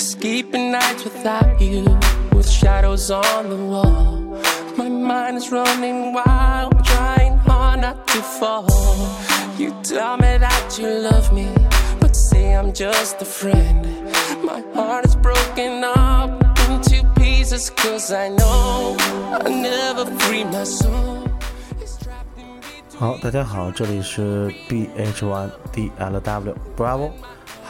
sleeping nights without you, with shadows on the wall. My mind is running wild, trying hard not to fall. You tell me that you love me, but say I'm just a friend. My heart is broken up into pieces, cause I know I never free my soul. 好，大家好，这里是 BH1DLW Bravo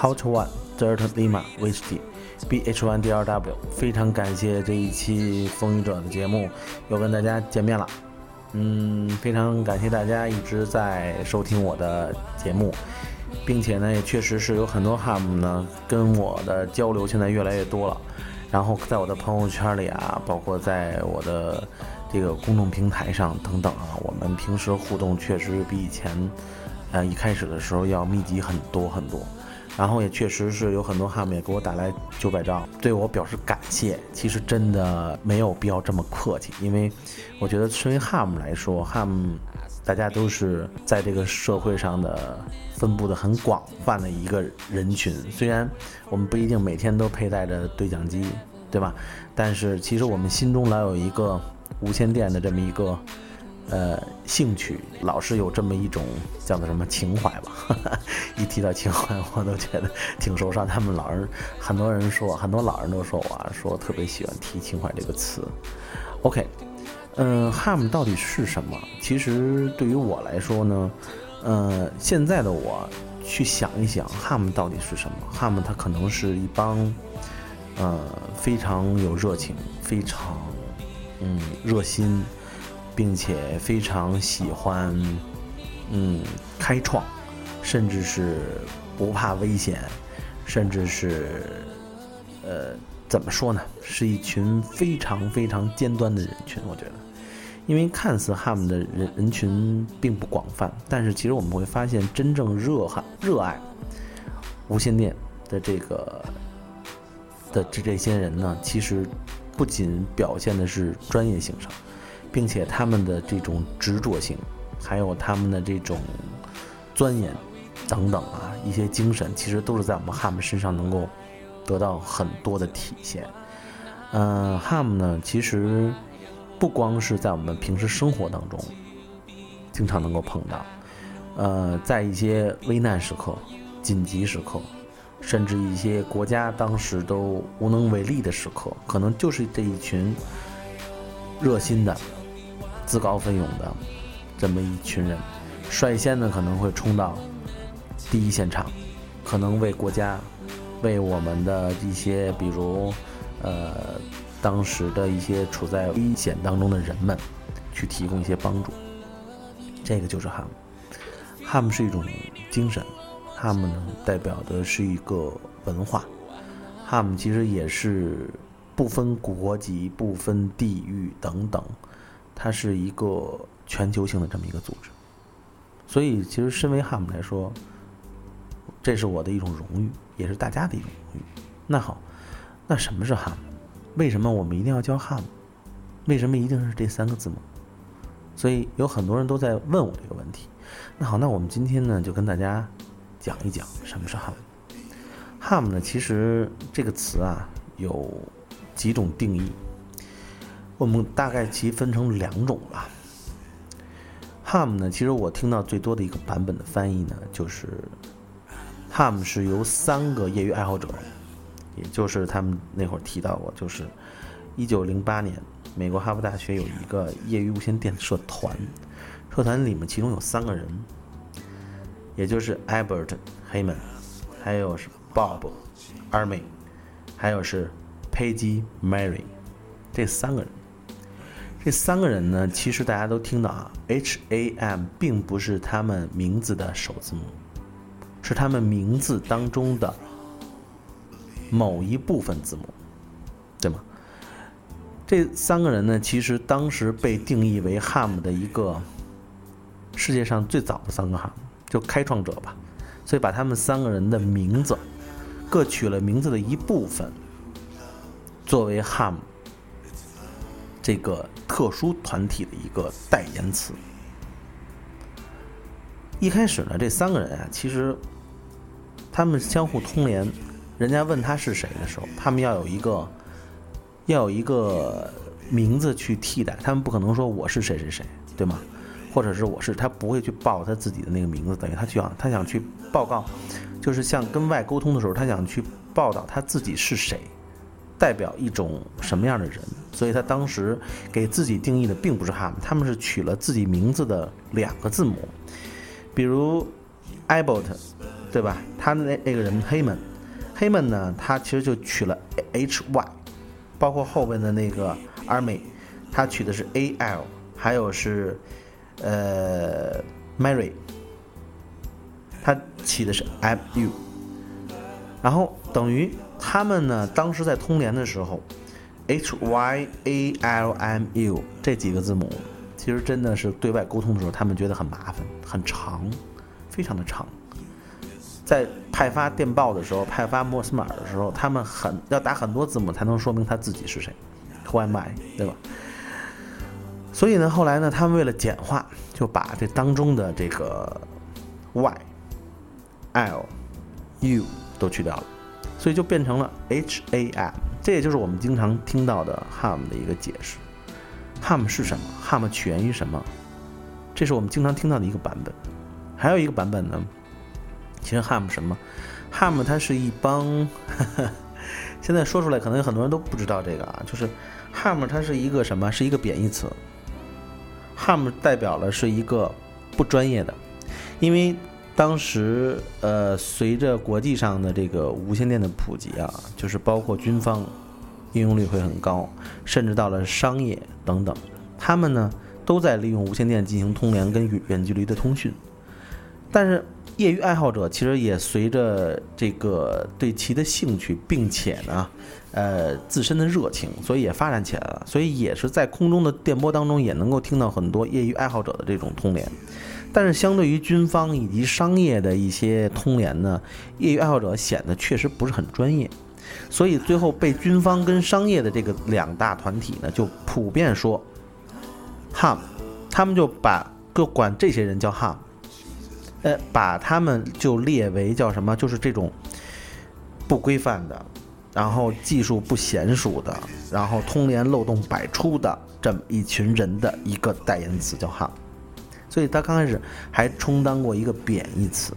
Hot One Delta Lima 威士忌。B H One D R W，非常感谢这一期风雨者的节目，又跟大家见面了。嗯，非常感谢大家一直在收听我的节目，并且呢，也确实是有很多 HAM 呢跟我的交流现在越来越多了。然后在我的朋友圈里啊，包括在我的这个公众平台上等等啊，我们平时互动确实比以前，呃，一开始的时候要密集很多很多。然后也确实是有很多 ham 也给我打来九百兆，对我表示感谢。其实真的没有必要这么客气，因为我觉得身为 ham 来说，ham 大家都是在这个社会上的分布的很广泛的一个人群。虽然我们不一定每天都佩戴着对讲机，对吧？但是其实我们心中老有一个无线电的这么一个呃兴趣，老是有这么一种叫做什么情怀吧。一提到情怀，我都觉得挺受伤。他们老人很多人说，很多老人都说我啊，说我特别喜欢提情怀这个词。OK。嗯，ham 到底是什么？其实对于我来说呢，呃，现在的我去想一想，ham 到底是什么？ham 它可能是一帮，呃，非常有热情、非常嗯热心，并且非常喜欢嗯开创，甚至是不怕危险，甚至是呃。怎么说呢？是一群非常非常尖端的人群，我觉得，因为看似 ham 的人人群并不广泛，但是其实我们会发现，真正热哈热爱无线电的这个的这这些人呢，其实不仅表现的是专业性上，并且他们的这种执着性，还有他们的这种钻研等等啊，一些精神，其实都是在我们汉姆身上能够。得到很多的体现，嗯，ham 呢，其实不光是在我们平时生活当中经常能够碰到，呃，在一些危难时刻、紧急时刻，甚至一些国家当时都无能为力的时刻，可能就是这一群热心的、自告奋勇的这么一群人，率先呢可能会冲到第一现场，可能为国家。为我们的一些，比如，呃，当时的一些处在危险当中的人们，去提供一些帮助。这个就是 ham，ham 是一种精神，ham 呢代表的是一个文化，ham 其实也是不分国籍、不分地域等等，它是一个全球性的这么一个组织。所以，其实身为 ham 来说，这是我的一种荣誉。也是大家的一种荣誉。那好，那什么是 ham？为什么我们一定要叫 ham？为什么一定是这三个字母？所以有很多人都在问我这个问题。那好，那我们今天呢就跟大家讲一讲什么是 ham。ham 呢，其实这个词啊有几种定义，我们大概其分成两种吧。ham 呢，其实我听到最多的一个版本的翻译呢，就是。ham 是由三个业余爱好者，也就是他们那会儿提到过，就是一九零八年，美国哈佛大学有一个业余无线电社团，社团里面其中有三个人，也就是 Albert Heyman，还有是 Bob Army，还有是 Peggy Mary，这三个人，这三个人呢，其实大家都听到啊，H A M 并不是他们名字的首字母。是他们名字当中的某一部分字母，对吗？这三个人呢，其实当时被定义为 ham 的一个世界上最早的三个汉就开创者吧。所以把他们三个人的名字各取了名字的一部分，作为 ham 这个特殊团体的一个代言词。一开始呢，这三个人啊，其实他们相互通联，人家问他是谁的时候，他们要有一个要有一个名字去替代，他们不可能说我是谁谁谁，对吗？或者是我是他不会去报他自己的那个名字，等于他就想他想去报告，就是像跟外沟通的时候，他想去报道他自己是谁，代表一种什么样的人，所以他当时给自己定义的并不是 Ham，他们是取了自己名字的两个字母，比如 Abbott，对吧？他那那个人黑门，黑门呢，他其实就取了 H Y，包括后边的那个 Army，他取的是 A L，还有是。呃，Mary，他起的是 M U，然后等于他们呢，当时在通联的时候，H Y A L M U 这几个字母，其实真的是对外沟通的时候，他们觉得很麻烦，很长，非常的长。在派发电报的时候，派发摩斯码的时候，他们很要打很多字母才能说明他自己是谁，Who am I，对吧？所以呢，后来呢，他们为了简化，就把这当中的这个 y、l、u 都去掉了，所以就变成了 h、a、m。这也就是我们经常听到的 ham 的一个解释。ham 是什么？ham 起源于什么？这是我们经常听到的一个版本。还有一个版本呢，其实 ham 什么？ham 它是一帮，现在说出来可能有很多人都不知道这个啊，就是 ham 它是一个什么？是一个贬义词。ham 代表了是一个不专业的，因为当时呃，随着国际上的这个无线电的普及啊，就是包括军方应用率会很高，甚至到了商业等等，他们呢都在利用无线电进行通联跟远远距离的通讯，但是业余爱好者其实也随着这个对其的兴趣，并且呢。呃，自身的热情，所以也发展起来了，所以也是在空中的电波当中，也能够听到很多业余爱好者的这种通联。但是，相对于军方以及商业的一些通联呢，业余爱好者显得确实不是很专业，所以最后被军方跟商业的这个两大团体呢，就普遍说，ham，他们就把就管这些人叫 ham，呃，把他们就列为叫什么，就是这种不规范的。然后技术不娴熟的，然后通联漏洞百出的这么一群人的一个代言词叫 ham，所以他刚开始还充当过一个贬义词。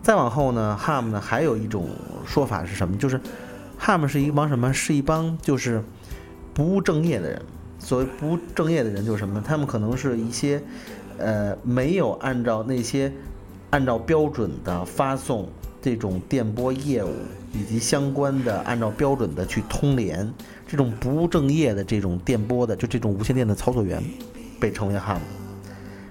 再往后呢，ham 呢还有一种说法是什么？就是 ham 是一帮什么？是一帮就是不务正业的人。所谓不务正业的人就是什么？他们可能是一些呃没有按照那些按照标准的发送这种电波业务。以及相关的按照标准的去通联，这种不务正业的这种电波的，就这种无线电的操作员，被称为 ham。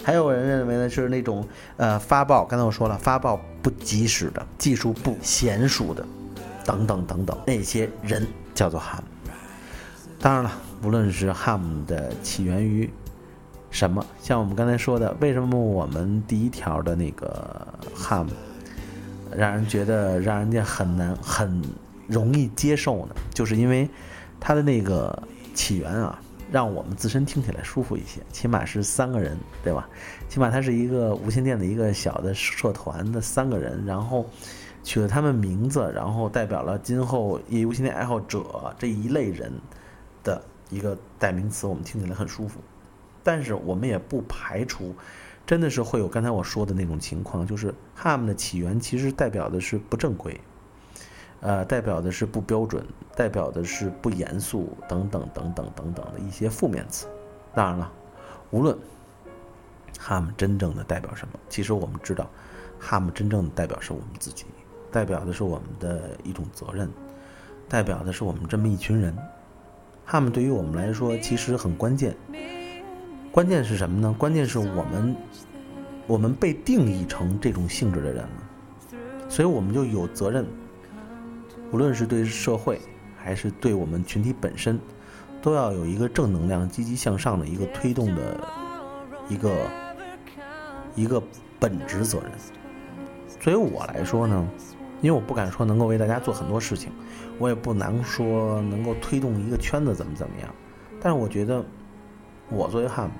还有人认为呢，是那种呃发报，刚才我说了，发报不及时的，技术不娴熟的，等等等等，那些人叫做 ham。当然了，无论是 ham 的起源于什么，像我们刚才说的，为什么我们第一条的那个 ham。让人觉得让人家很难很容易接受呢，就是因为它的那个起源啊，让我们自身听起来舒服一些。起码是三个人，对吧？起码它是一个无线电的一个小的社团的三个人，然后取了他们名字，然后代表了今后业余无线电爱好者这一类人的一个代名词，我们听起来很舒服。但是我们也不排除。真的是会有刚才我说的那种情况，就是 ham 的起源其实代表的是不正规，呃，代表的是不标准，代表的是不严肃等等等等等等的一些负面词。当然了，无论哈姆真正的代表什么，其实我们知道哈姆真正的代表是我们自己，代表的是我们的一种责任，代表的是我们这么一群人。哈姆对于我们来说其实很关键。关键是什么呢？关键是我们，我们被定义成这种性质的人了，所以我们就有责任，无论是对社会还是对我们群体本身，都要有一个正能量、积极向上的一个推动的一个一个本职责任。所以我来说呢，因为我不敢说能够为大家做很多事情，我也不难说能够推动一个圈子怎么怎么样，但是我觉得，我作为汉。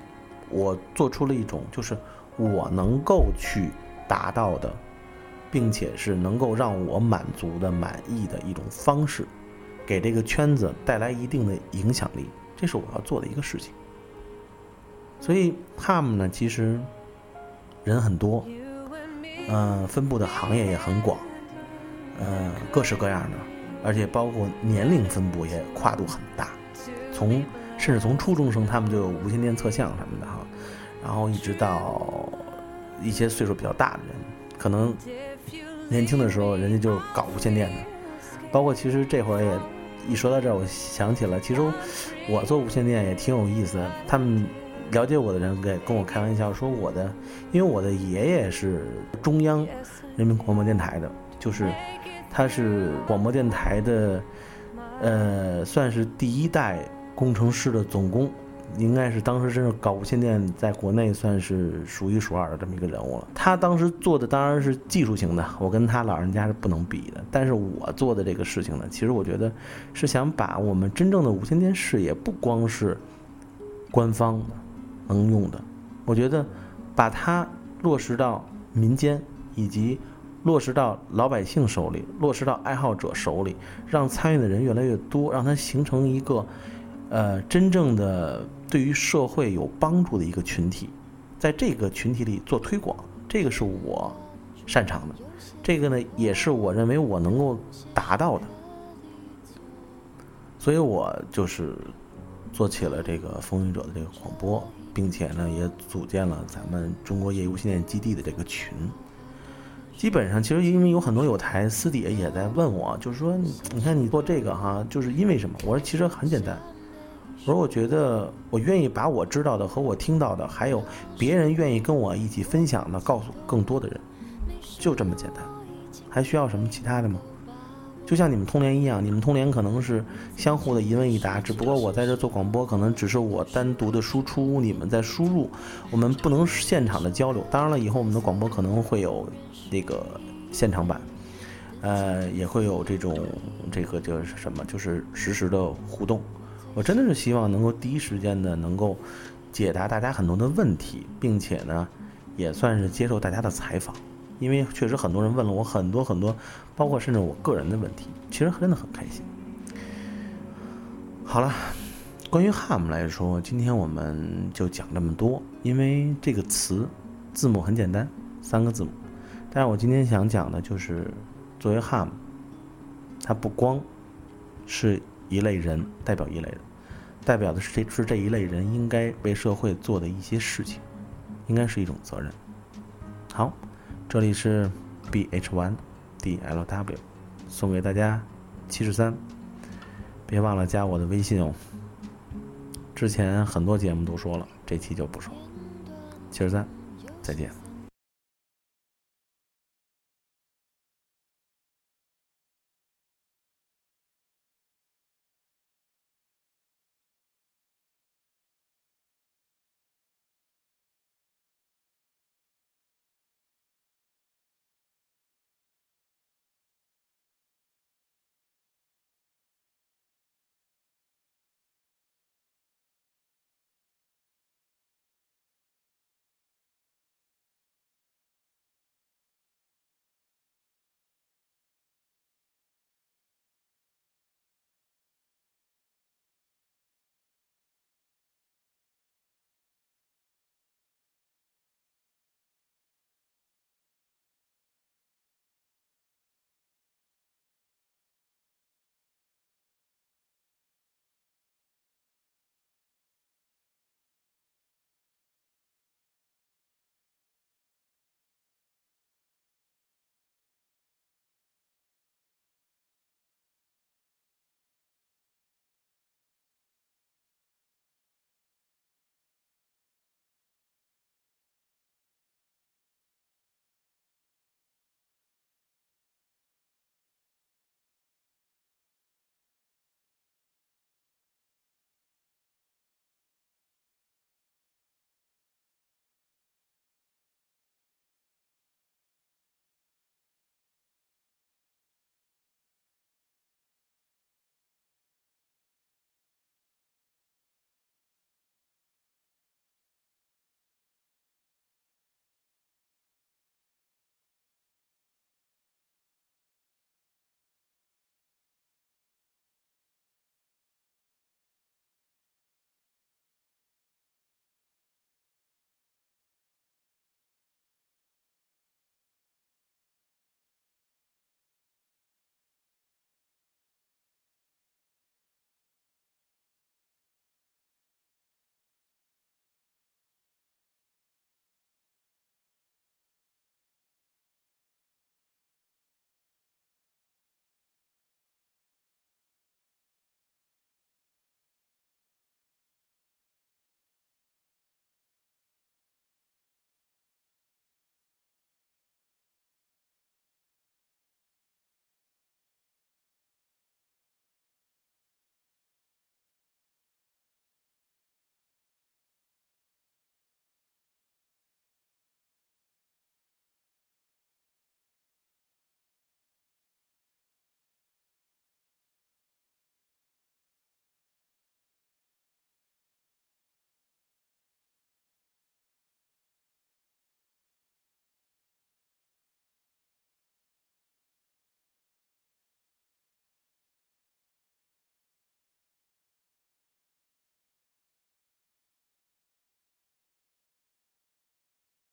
我做出了一种，就是我能够去达到的，并且是能够让我满足的、满意的一种方式，给这个圈子带来一定的影响力，这是我要做的一个事情。所以他们呢，其实人很多，嗯，分布的行业也很广，呃，各式各样的，而且包括年龄分布也跨度很大，从甚至从初中生他们就有无线电测向什么的哈，然后一直到一些岁数比较大的人，可能年轻的时候人家就搞无线电的，包括其实这会儿也一说到这儿，我想起了，其实我做无线电也挺有意思的，他们。了解我的人给跟我开玩笑说我的，因为我的爷爷是中央人民广播电台的，就是他是广播电台的，呃，算是第一代工程师的总工，应该是当时真是搞无线电在国内算是数一数二的这么一个人物了。他当时做的当然是技术型的，我跟他老人家是不能比的。但是我做的这个事情呢，其实我觉得是想把我们真正的无线电事业，不光是官方的。能用的，我觉得把它落实到民间，以及落实到老百姓手里，落实到爱好者手里，让参与的人越来越多，让它形成一个呃真正的对于社会有帮助的一个群体，在这个群体里做推广，这个是我擅长的，这个呢也是我认为我能够达到的，所以我就是做起了这个风云者的这个广播。并且呢，也组建了咱们中国业余无线电基地的这个群。基本上，其实因为有很多有台私底下也在问我，就是说，你看你做这个哈，就是因为什么？我说其实很简单，我说我觉得我愿意把我知道的和我听到的，还有别人愿意跟我一起分享的，告诉更多的人，就这么简单，还需要什么其他的吗？就像你们通联一样，你们通联可能是相互的一问一答，只不过我在这做广播，可能只是我单独的输出，你们在输入，我们不能现场的交流。当然了，以后我们的广播可能会有那个现场版，呃，也会有这种这个就是什么，就是实时的互动。我真的是希望能够第一时间的能够解答大家很多的问题，并且呢，也算是接受大家的采访。因为确实很多人问了我很多很多，包括甚至我个人的问题，其实真的很开心。好了，关于 ham 来说，今天我们就讲这么多。因为这个词字母很简单，三个字母。但是我今天想讲的就是，作为 ham，它不光是一类人，代表一类人，代表的是这是这一类人应该为社会做的一些事情，应该是一种责任。好。这里是 B H One D L W，送给大家七十三，别忘了加我的微信哦。之前很多节目都说了，这期就不说。七十三，再见。